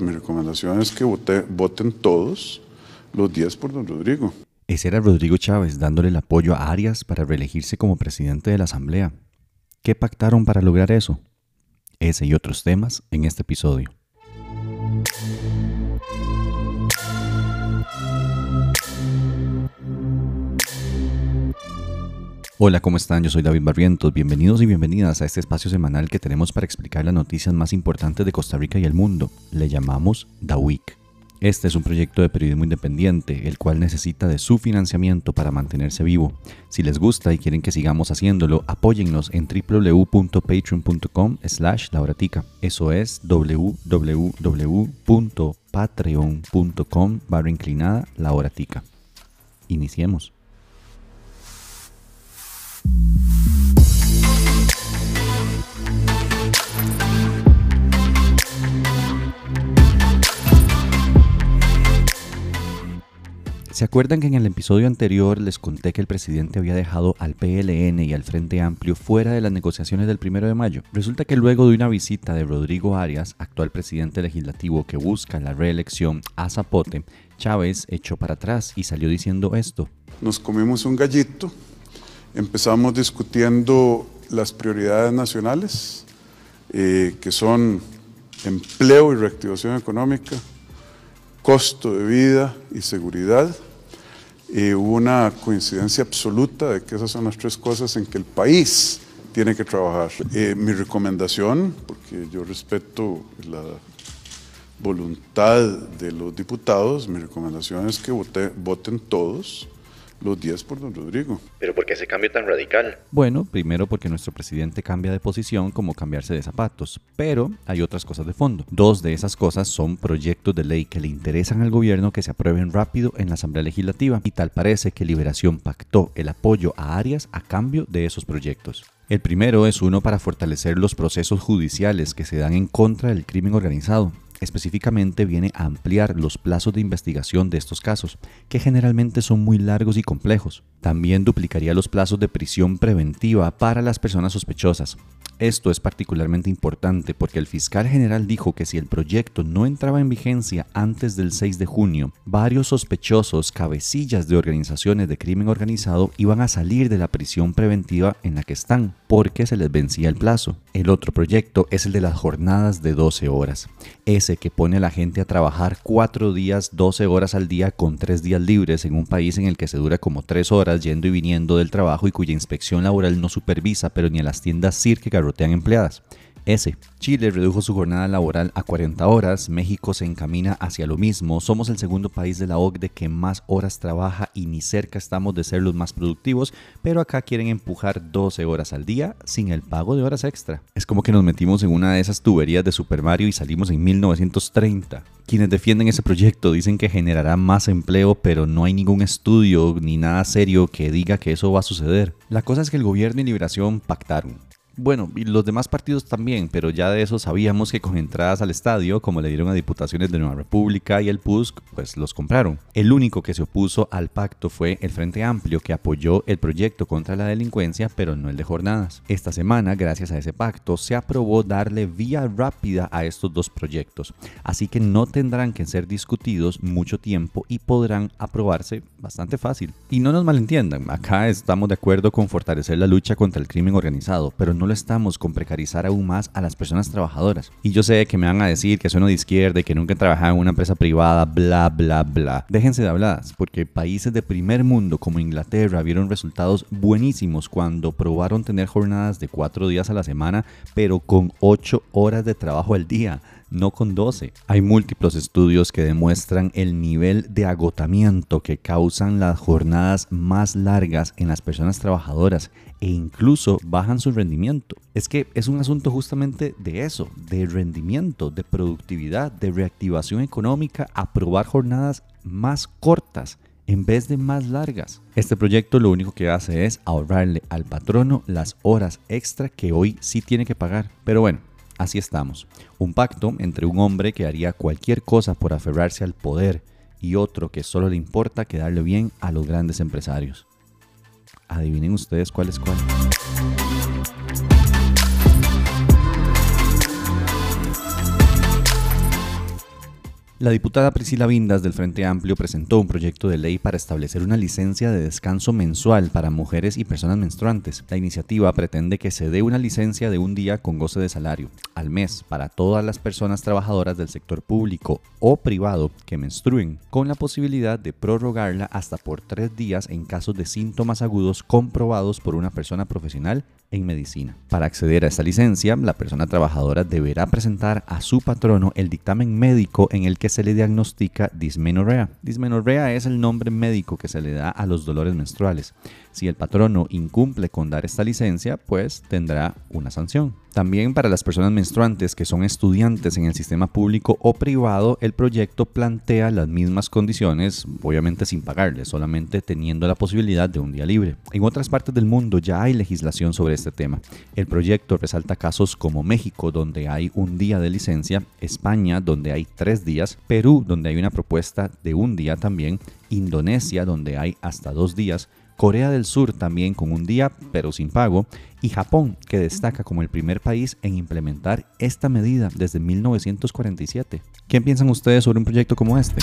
Mi recomendación es que voten todos los días por don Rodrigo. Ese era Rodrigo Chávez dándole el apoyo a Arias para reelegirse como presidente de la Asamblea. ¿Qué pactaron para lograr eso? Ese y otros temas en este episodio. Hola, ¿cómo están? Yo soy David Barrientos. Bienvenidos y bienvenidas a este espacio semanal que tenemos para explicar las noticias más importantes de Costa Rica y el mundo. Le llamamos The Week. Este es un proyecto de periodismo independiente, el cual necesita de su financiamiento para mantenerse vivo. Si les gusta y quieren que sigamos haciéndolo, apóyennos en www.patreon.com slash lauratica. Eso es www.patreon.com barra inclinada lauratica. Iniciemos. ¿Se acuerdan que en el episodio anterior les conté que el presidente había dejado al PLN y al Frente Amplio fuera de las negociaciones del 1 de mayo? Resulta que luego de una visita de Rodrigo Arias, actual presidente legislativo que busca la reelección a Zapote, Chávez echó para atrás y salió diciendo esto. Nos comimos un gallito, empezamos discutiendo las prioridades nacionales, eh, que son empleo y reactivación económica, costo de vida y seguridad. hubo una coincidencia absoluta de que esas son las tres cosas en que el país tiene que trabajar. Eh, mi recomendación, porque yo respeto la voluntad de los diputados, mi recomendación es que voten todos los días por don Rodrigo. ¿Pero por qué ese cambio tan radical? Bueno, primero porque nuestro presidente cambia de posición como cambiarse de zapatos, pero hay otras cosas de fondo. Dos de esas cosas son proyectos de ley que le interesan al gobierno que se aprueben rápido en la Asamblea Legislativa y tal parece que Liberación pactó el apoyo a Arias a cambio de esos proyectos. El primero es uno para fortalecer los procesos judiciales que se dan en contra del crimen organizado específicamente viene a ampliar los plazos de investigación de estos casos, que generalmente son muy largos y complejos. También duplicaría los plazos de prisión preventiva para las personas sospechosas. Esto es particularmente importante porque el fiscal general dijo que si el proyecto no entraba en vigencia antes del 6 de junio, varios sospechosos, cabecillas de organizaciones de crimen organizado, iban a salir de la prisión preventiva en la que están, porque se les vencía el plazo. El otro proyecto es el de las jornadas de 12 horas, ese que pone a la gente a trabajar 4 días, 12 horas al día con 3 días libres en un país en el que se dura como 3 horas yendo y viniendo del trabajo y cuya inspección laboral no supervisa, pero ni a las tiendas CIR que garrotean empleadas. S. Chile redujo su jornada laboral a 40 horas, México se encamina hacia lo mismo, somos el segundo país de la OCDE que más horas trabaja y ni cerca estamos de ser los más productivos, pero acá quieren empujar 12 horas al día sin el pago de horas extra. Es como que nos metimos en una de esas tuberías de Super Mario y salimos en 1930. Quienes defienden ese proyecto dicen que generará más empleo, pero no hay ningún estudio ni nada serio que diga que eso va a suceder. La cosa es que el gobierno y Liberación pactaron. Bueno, y los demás partidos también, pero ya de eso sabíamos que con entradas al estadio, como le dieron a diputaciones de Nueva República y el PUSC, pues los compraron. El único que se opuso al pacto fue el Frente Amplio, que apoyó el proyecto contra la delincuencia, pero no el de jornadas. Esta semana, gracias a ese pacto, se aprobó darle vía rápida a estos dos proyectos, así que no tendrán que ser discutidos mucho tiempo y podrán aprobarse bastante fácil. Y no nos malentiendan, acá estamos de acuerdo con fortalecer la lucha contra el crimen organizado, pero no lo estamos con precarizar aún más a las personas trabajadoras. Y yo sé que me van a decir que soy de izquierda y que nunca he trabajado en una empresa privada, bla, bla, bla. Déjense de habladas, porque países de primer mundo como Inglaterra vieron resultados buenísimos cuando probaron tener jornadas de cuatro días a la semana, pero con ocho horas de trabajo al día no con 12. Hay múltiples estudios que demuestran el nivel de agotamiento que causan las jornadas más largas en las personas trabajadoras e incluso bajan su rendimiento. Es que es un asunto justamente de eso, de rendimiento, de productividad, de reactivación económica, aprobar jornadas más cortas en vez de más largas. Este proyecto lo único que hace es ahorrarle al patrono las horas extra que hoy sí tiene que pagar. Pero bueno, así estamos. Un pacto entre un hombre que haría cualquier cosa por aferrarse al poder y otro que solo le importa quedarle bien a los grandes empresarios. Adivinen ustedes cuál es cuál. La diputada Priscila Vindas del Frente Amplio presentó un proyecto de ley para establecer una licencia de descanso mensual para mujeres y personas menstruantes. La iniciativa pretende que se dé una licencia de un día con goce de salario al mes para todas las personas trabajadoras del sector público o privado que menstruen, con la posibilidad de prorrogarla hasta por tres días en casos de síntomas agudos comprobados por una persona profesional en medicina. Para acceder a esta licencia, la persona trabajadora deberá presentar a su patrono el dictamen médico en el que se le diagnostica dismenorrea. Dismenorrea es el nombre médico que se le da a los dolores menstruales. Si el patrono incumple con dar esta licencia, pues tendrá una sanción. También para las personas menstruantes que son estudiantes en el sistema público o privado, el proyecto plantea las mismas condiciones, obviamente sin pagarle, solamente teniendo la posibilidad de un día libre. En otras partes del mundo ya hay legislación sobre este tema. El proyecto resalta casos como México, donde hay un día de licencia, España, donde hay tres días, Perú, donde hay una propuesta de un día también, Indonesia, donde hay hasta dos días, Corea del Sur también con un día pero sin pago y Japón que destaca como el primer país en implementar esta medida desde 1947. ¿Qué piensan ustedes sobre un proyecto como este?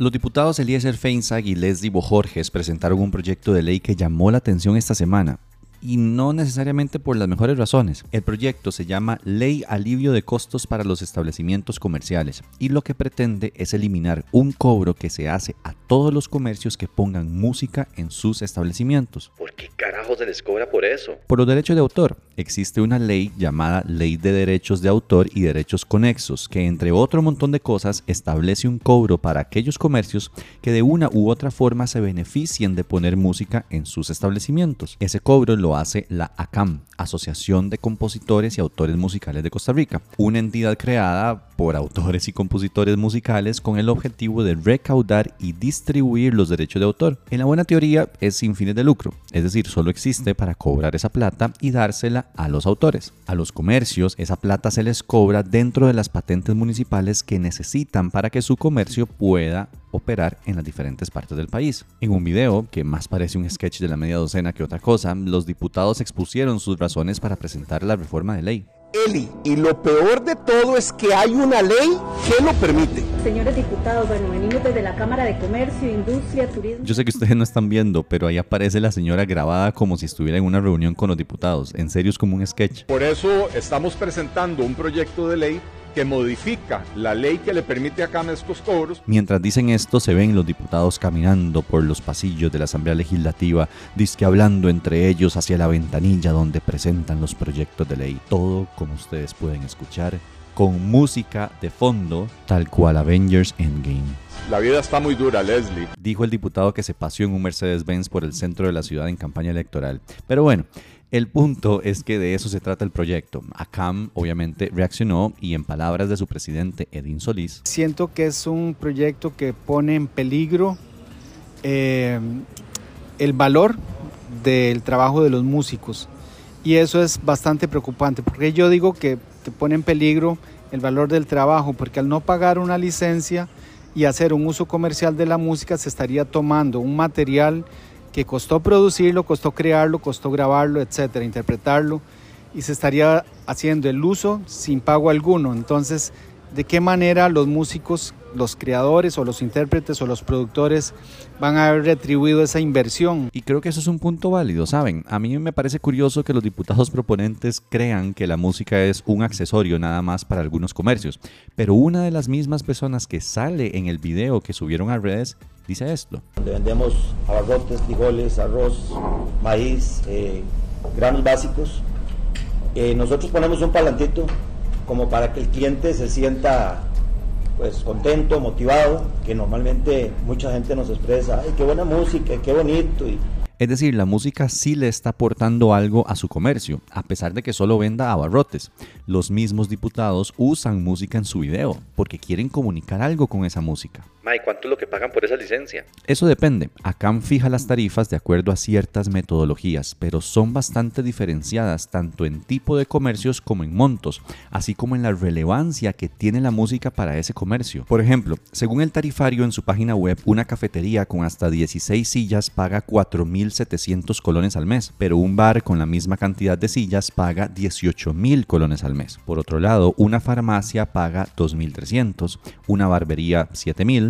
Los diputados Eliezer Feinzag y Leslie Bojorges presentaron un proyecto de ley que llamó la atención esta semana, y no necesariamente por las mejores razones. El proyecto se llama Ley Alivio de Costos para los Establecimientos Comerciales y lo que pretende es eliminar un cobro que se hace a todos los comercios que pongan música en sus establecimientos. ¿Por qué carajo se les cobra por eso? Por los derechos de autor. Existe una ley llamada Ley de Derechos de Autor y Derechos Conexos que entre otro montón de cosas establece un cobro para aquellos comercios que de una u otra forma se beneficien de poner música en sus establecimientos. Ese cobro lo hace la ACAM, Asociación de Compositores y Autores Musicales de Costa Rica, una entidad creada por autores y compositores musicales con el objetivo de recaudar y distribuir los derechos de autor. En la buena teoría es sin fines de lucro, es decir, solo existe para cobrar esa plata y dársela a los autores. A los comercios esa plata se les cobra dentro de las patentes municipales que necesitan para que su comercio pueda operar en las diferentes partes del país. En un video, que más parece un sketch de la media docena que otra cosa, los diputados expusieron sus razones para presentar la reforma de ley. Eli, y lo peor de todo es que hay una ley que lo permite. Señores diputados, bueno, venimos desde la Cámara de Comercio, Industria, Turismo. Yo sé que ustedes no están viendo, pero ahí aparece la señora grabada como si estuviera en una reunión con los diputados. En serio es como un sketch. Por eso estamos presentando un proyecto de ley que modifica la ley que le permite a CAM estos cobros. Mientras dicen esto, se ven los diputados caminando por los pasillos de la Asamblea Legislativa, disque hablando entre ellos hacia la ventanilla donde presentan los proyectos de ley. Todo, como ustedes pueden escuchar, con música de fondo, tal cual Avengers Endgame. La vida está muy dura, Leslie. Dijo el diputado que se paseó en un Mercedes-Benz por el centro de la ciudad en campaña electoral. Pero bueno, el punto es que de eso se trata el proyecto. ACAM obviamente reaccionó y en palabras de su presidente Edín Solís. Siento que es un proyecto que pone en peligro eh, el valor del trabajo de los músicos y eso es bastante preocupante porque yo digo que te pone en peligro el valor del trabajo porque al no pagar una licencia y hacer un uso comercial de la música se estaría tomando un material que costó producirlo, costó crearlo, costó grabarlo, etcétera, interpretarlo, y se estaría haciendo el uso sin pago alguno. Entonces, ¿de qué manera los músicos, los creadores o los intérpretes o los productores van a haber retribuido esa inversión? Y creo que eso es un punto válido, ¿saben? A mí me parece curioso que los diputados proponentes crean que la música es un accesorio nada más para algunos comercios, pero una de las mismas personas que sale en el video que subieron a redes dice esto. Donde vendemos abarrotes, frijoles, arroz, maíz, eh, granos básicos. Eh, nosotros ponemos un palantito como para que el cliente se sienta pues contento, motivado, que normalmente mucha gente nos expresa, ay, qué buena música, qué bonito. Y, es decir, la música sí le está aportando algo a su comercio, a pesar de que solo venda abarrotes. Los mismos diputados usan música en su video porque quieren comunicar algo con esa música. Ma, ¿y cuánto es lo que pagan por esa licencia? Eso depende. ACAM fija las tarifas de acuerdo a ciertas metodologías, pero son bastante diferenciadas tanto en tipo de comercios como en montos, así como en la relevancia que tiene la música para ese comercio. Por ejemplo, según el tarifario en su página web, una cafetería con hasta 16 sillas paga 4.700 colones al mes, pero un bar con la misma cantidad de sillas paga 18.000 colones al mes. Por otro lado, una farmacia paga 2.300, una barbería 7.000,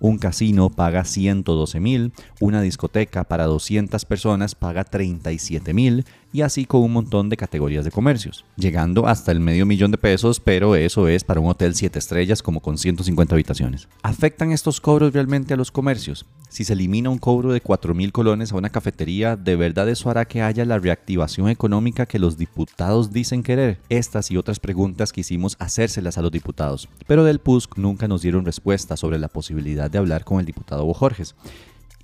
un casino paga 112 mil, una discoteca para 200 personas paga 37 mil y así con un montón de categorías de comercios, llegando hasta el medio millón de pesos, pero eso es para un hotel 7 estrellas como con 150 habitaciones. ¿Afectan estos cobros realmente a los comercios? Si se elimina un cobro de 4 mil colones a una cafetería, ¿de verdad eso hará que haya la reactivación económica que los diputados dicen querer? Estas y otras preguntas quisimos hacérselas a los diputados, pero del PUSC nunca nos dieron respuesta sobre la posibilidad de hablar con el diputado Bojorges.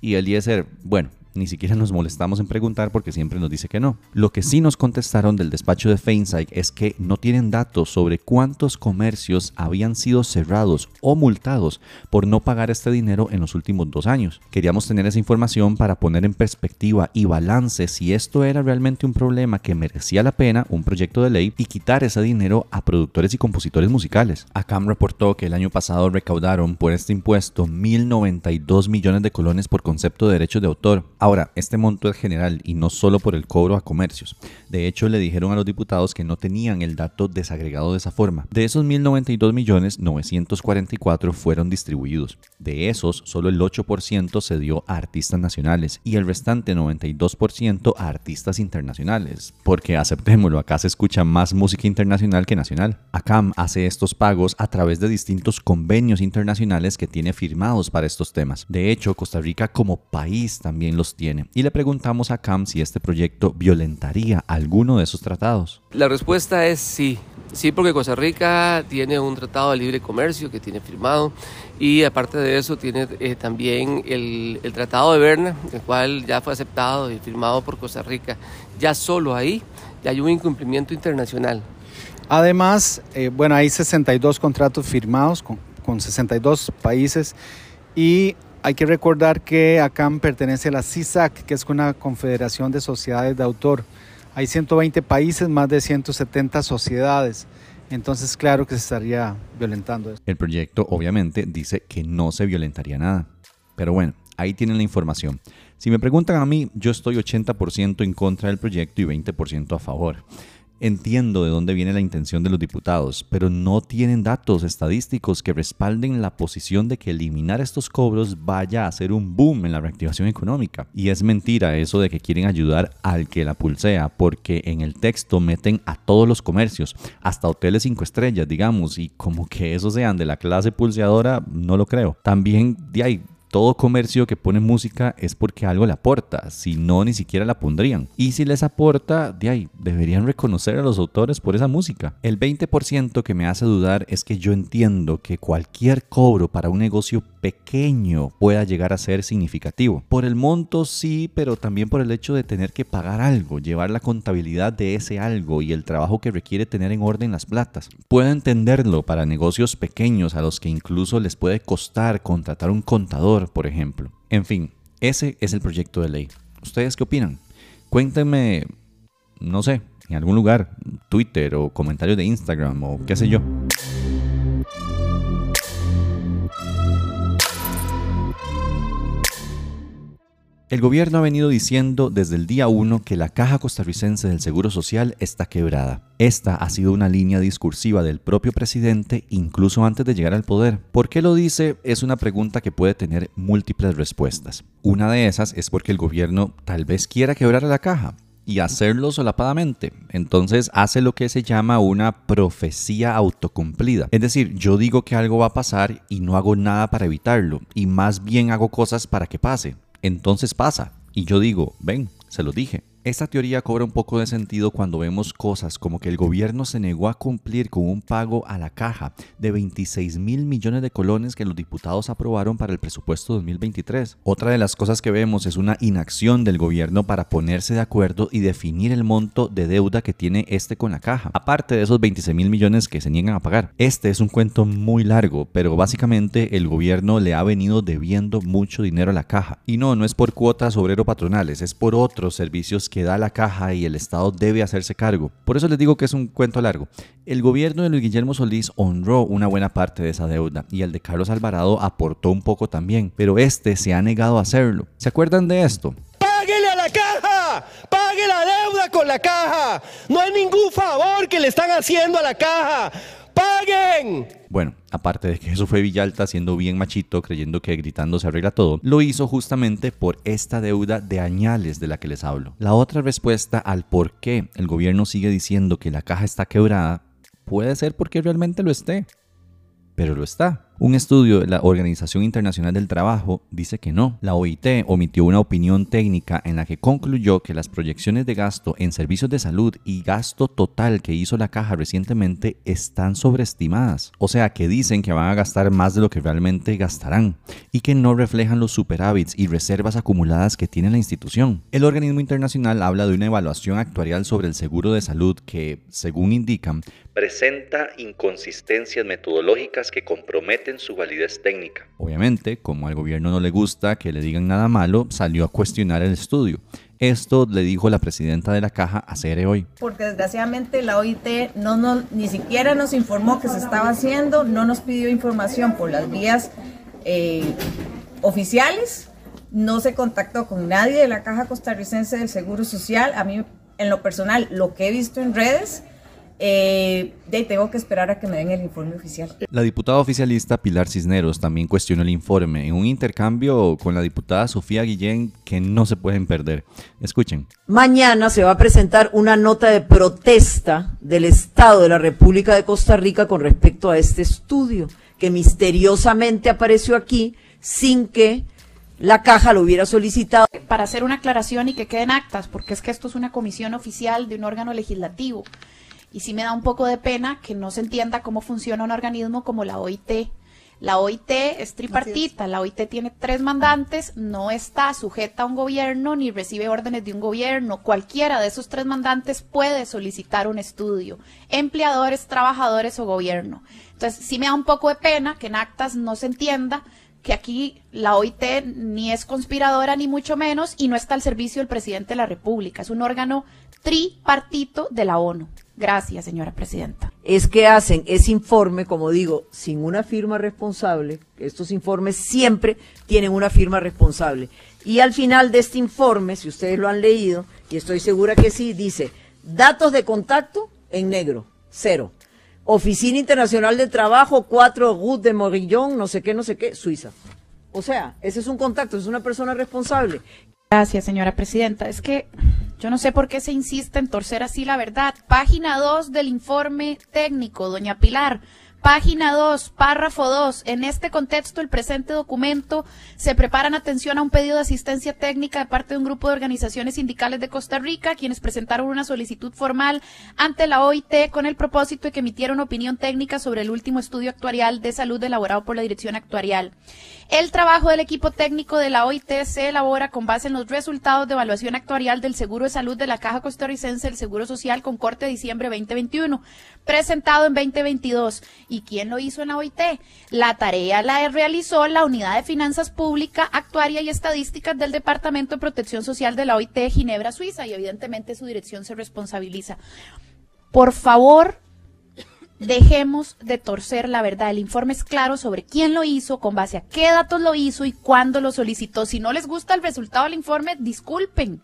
Y Eliezer, bueno, ni siquiera nos molestamos en preguntar porque siempre nos dice que no. Lo que sí nos contestaron del despacho de Feinstein es que no tienen datos sobre cuántos comercios habían sido cerrados o multados por no pagar este dinero en los últimos dos años. Queríamos tener esa información para poner en perspectiva y balance si esto era realmente un problema que merecía la pena un proyecto de ley y quitar ese dinero a productores y compositores musicales. ACAM reportó que el año pasado recaudaron por este impuesto 1.092 millones de colones por concepto de derechos de autor Ahora, este monto es general y no solo por el cobro a comercios. De hecho, le dijeron a los diputados que no tenían el dato desagregado de esa forma. De esos 1.092 millones, 944 fueron distribuidos. De esos, solo el 8% se dio a artistas nacionales y el restante 92% a artistas internacionales. Porque aceptémoslo, acá se escucha más música internacional que nacional. ACAM hace estos pagos a través de distintos convenios internacionales que tiene firmados para estos temas. De hecho, Costa Rica como país también los tiene. Y le preguntamos a Cam si este proyecto violentaría alguno de esos tratados. La respuesta es sí. Sí, porque Costa Rica tiene un tratado de libre comercio que tiene firmado y aparte de eso tiene eh, también el, el, Tratado de Berna, el cual ya fue aceptado y firmado por Costa Rica. Ya solo ahí ya hay un incumplimiento internacional. Además, eh, bueno, hay 62 contratos firmados con, con 62 países y hay que recordar que ACAM pertenece a la CISAC, que es una confederación de sociedades de autor. Hay 120 países, más de 170 sociedades. Entonces, claro que se estaría violentando eso. El proyecto, obviamente, dice que no se violentaría nada. Pero bueno, ahí tienen la información. Si me preguntan a mí, yo estoy 80% en contra del proyecto y 20% a favor. Entiendo de dónde viene la intención de los diputados, pero no tienen datos estadísticos que respalden la posición de que eliminar estos cobros vaya a ser un boom en la reactivación económica. Y es mentira eso de que quieren ayudar al que la pulsea, porque en el texto meten a todos los comercios, hasta hoteles 5 estrellas, digamos, y como que esos sean de la clase pulseadora, no lo creo. También de ahí todo comercio que pone música es porque algo le aporta, si no ni siquiera la pondrían. Y si les aporta, de ahí, deberían reconocer a los autores por esa música. El 20% que me hace dudar es que yo entiendo que cualquier cobro para un negocio pequeño pueda llegar a ser significativo. Por el monto sí, pero también por el hecho de tener que pagar algo, llevar la contabilidad de ese algo y el trabajo que requiere tener en orden las platas. Puedo entenderlo para negocios pequeños a los que incluso les puede costar contratar un contador por ejemplo. En fin, ese es el proyecto de ley. ¿Ustedes qué opinan? Cuéntenme, no sé, en algún lugar, Twitter o comentarios de Instagram o qué sé yo. El gobierno ha venido diciendo desde el día 1 que la caja costarricense del Seguro Social está quebrada. Esta ha sido una línea discursiva del propio presidente incluso antes de llegar al poder. ¿Por qué lo dice? Es una pregunta que puede tener múltiples respuestas. Una de esas es porque el gobierno tal vez quiera quebrar a la caja y hacerlo solapadamente. Entonces hace lo que se llama una profecía autocumplida. Es decir, yo digo que algo va a pasar y no hago nada para evitarlo, y más bien hago cosas para que pase entonces pasa. Y yo digo, ven, se lo dije. Esta teoría cobra un poco de sentido cuando vemos cosas como que el gobierno se negó a cumplir con un pago a la caja de 26 mil millones de colones que los diputados aprobaron para el presupuesto 2023. Otra de las cosas que vemos es una inacción del gobierno para ponerse de acuerdo y definir el monto de deuda que tiene este con la caja, aparte de esos 26 mil millones que se niegan a pagar. Este es un cuento muy largo, pero básicamente el gobierno le ha venido debiendo mucho dinero a la caja. Y no, no es por cuotas obrero patronales, es por otros servicios que da la caja y el Estado debe hacerse cargo. Por eso les digo que es un cuento largo. El gobierno de Luis Guillermo Solís honró una buena parte de esa deuda y el de Carlos Alvarado aportó un poco también, pero este se ha negado a hacerlo. ¿Se acuerdan de esto? ¡Páguele a la caja! ¡Pague la deuda con la caja! No hay ningún favor que le están haciendo a la caja. ¡Paguen! Bueno, aparte de que eso fue Villalta siendo bien machito, creyendo que gritando se arregla todo, lo hizo justamente por esta deuda de añales de la que les hablo. La otra respuesta al por qué el gobierno sigue diciendo que la caja está quebrada puede ser porque realmente lo esté, pero lo está. Un estudio de la Organización Internacional del Trabajo dice que no. La OIT omitió una opinión técnica en la que concluyó que las proyecciones de gasto en servicios de salud y gasto total que hizo la caja recientemente están sobreestimadas. O sea, que dicen que van a gastar más de lo que realmente gastarán y que no reflejan los superávits y reservas acumuladas que tiene la institución. El organismo internacional habla de una evaluación actuarial sobre el seguro de salud que, según indican, presenta inconsistencias metodológicas que comprometen su validez técnica. Obviamente, como al gobierno no le gusta que le digan nada malo, salió a cuestionar el estudio. Esto le dijo la presidenta de la caja a CR hoy. Porque desgraciadamente la OIT no, no, ni siquiera nos informó que se estaba haciendo, no nos pidió información por las vías eh, oficiales, no se contactó con nadie de la caja costarricense del Seguro Social. A mí, en lo personal, lo que he visto en redes, eh, tengo que esperar a que me den el informe oficial. La diputada oficialista Pilar Cisneros también cuestionó el informe en un intercambio con la diputada Sofía Guillén que no se pueden perder. Escuchen. Mañana se va a presentar una nota de protesta del Estado de la República de Costa Rica con respecto a este estudio que misteriosamente apareció aquí sin que la caja lo hubiera solicitado. Para hacer una aclaración y que queden actas, porque es que esto es una comisión oficial de un órgano legislativo. Y sí me da un poco de pena que no se entienda cómo funciona un organismo como la OIT. La OIT es tripartita, la OIT tiene tres mandantes, no está sujeta a un gobierno ni recibe órdenes de un gobierno. Cualquiera de esos tres mandantes puede solicitar un estudio, empleadores, trabajadores o gobierno. Entonces, sí me da un poco de pena que en actas no se entienda que aquí la OIT ni es conspiradora ni mucho menos y no está al servicio del presidente de la República. Es un órgano tripartito de la ONU. Gracias, señora presidenta. Es que hacen ese informe, como digo, sin una firma responsable. Estos informes siempre tienen una firma responsable. Y al final de este informe, si ustedes lo han leído, y estoy segura que sí, dice, datos de contacto en negro, cero. Oficina Internacional de Trabajo, 4 Gut de Morillón, no sé qué, no sé qué, Suiza. O sea, ese es un contacto, es una persona responsable. Gracias, señora presidenta. Es que yo no sé por qué se insiste en torcer así la verdad. Página 2 del informe técnico, doña Pilar. Página 2, párrafo 2. En este contexto, el presente documento se prepara en atención a un pedido de asistencia técnica de parte de un grupo de organizaciones sindicales de Costa Rica, quienes presentaron una solicitud formal ante la OIT con el propósito de que emitieran opinión técnica sobre el último estudio actuarial de salud elaborado por la Dirección Actuarial. El trabajo del equipo técnico de la OIT se elabora con base en los resultados de evaluación actuarial del Seguro de Salud de la Caja Costarricense del Seguro Social con corte de diciembre 2021, presentado en 2022 ¿Y quién lo hizo en la OIT? La tarea la realizó la Unidad de Finanzas Pública, Actuaria y Estadísticas del Departamento de Protección Social de la OIT de Ginebra, Suiza, y evidentemente su dirección se responsabiliza. Por favor, dejemos de torcer la verdad. El informe es claro sobre quién lo hizo, con base a qué datos lo hizo y cuándo lo solicitó. Si no les gusta el resultado del informe, disculpen,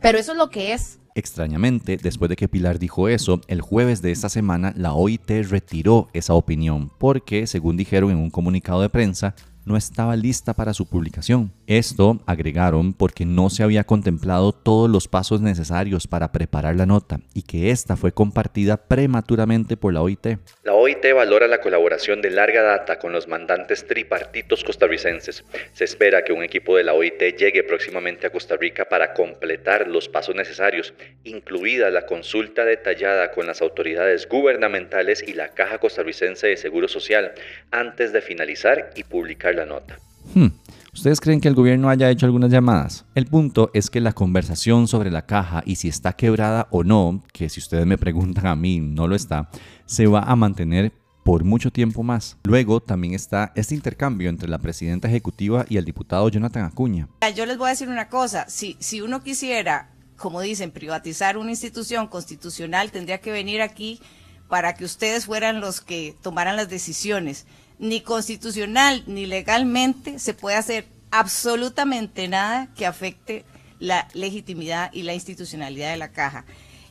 pero eso es lo que es. Extrañamente, después de que Pilar dijo eso, el jueves de esta semana la OIT retiró esa opinión porque, según dijeron en un comunicado de prensa, no estaba lista para su publicación. Esto, agregaron, porque no se había contemplado todos los pasos necesarios para preparar la nota y que esta fue compartida prematuramente por la OIT. OIT valora la colaboración de larga data con los mandantes tripartitos costarricenses. Se espera que un equipo de la OIT llegue próximamente a Costa Rica para completar los pasos necesarios, incluida la consulta detallada con las autoridades gubernamentales y la Caja Costarricense de Seguro Social, antes de finalizar y publicar la nota. Hmm. ¿Ustedes creen que el gobierno haya hecho algunas llamadas? El punto es que la conversación sobre la caja y si está quebrada o no, que si ustedes me preguntan a mí no lo está, se va a mantener por mucho tiempo más. Luego también está este intercambio entre la presidenta ejecutiva y el diputado Jonathan Acuña. Yo les voy a decir una cosa, si, si uno quisiera, como dicen, privatizar una institución constitucional, tendría que venir aquí para que ustedes fueran los que tomaran las decisiones ni constitucional ni legalmente se puede hacer absolutamente nada que afecte la legitimidad y la institucionalidad de la caja.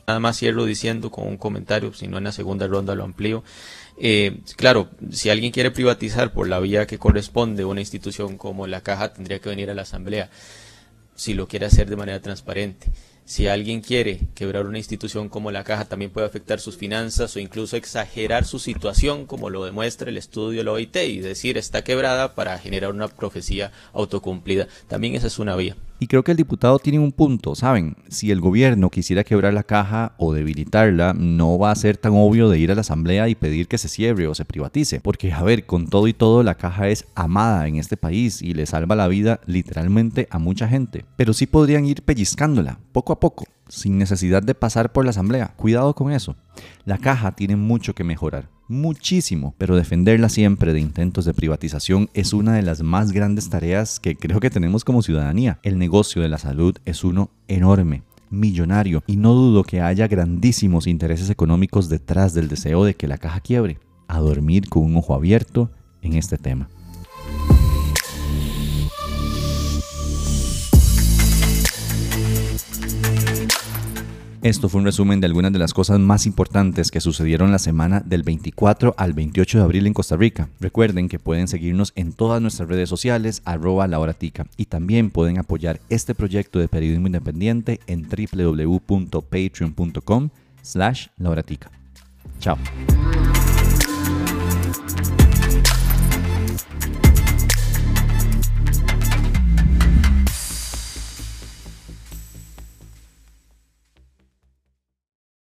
Nada más cierro diciendo con un comentario, si no en la segunda ronda lo amplío. Eh, claro, si alguien quiere privatizar por la vía que corresponde una institución como la caja, tendría que venir a la asamblea, si lo quiere hacer de manera transparente. Si alguien quiere quebrar una institución como la caja, también puede afectar sus finanzas o incluso exagerar su situación, como lo demuestra el estudio de la OIT, y decir está quebrada para generar una profecía autocumplida. También esa es una vía. Y creo que el diputado tiene un punto, ¿saben? Si el gobierno quisiera quebrar la caja o debilitarla, no va a ser tan obvio de ir a la asamblea y pedir que se cierre o se privatice. Porque, a ver, con todo y todo, la caja es amada en este país y le salva la vida literalmente a mucha gente. Pero sí podrían ir pellizcándola, poco a poco, sin necesidad de pasar por la asamblea. Cuidado con eso. La caja tiene mucho que mejorar muchísimo, pero defenderla siempre de intentos de privatización es una de las más grandes tareas que creo que tenemos como ciudadanía. El negocio de la salud es uno enorme millonario y no dudo que haya grandísimos intereses económicos detrás del deseo de que la caja quiebre. A dormir con un ojo abierto en este tema. Esto fue un resumen de algunas de las cosas más importantes que sucedieron la semana del 24 al 28 de abril en Costa Rica. Recuerden que pueden seguirnos en todas nuestras redes sociales, arroba la y también pueden apoyar este proyecto de periodismo independiente en www.patreon.com slash lauratica. Chao.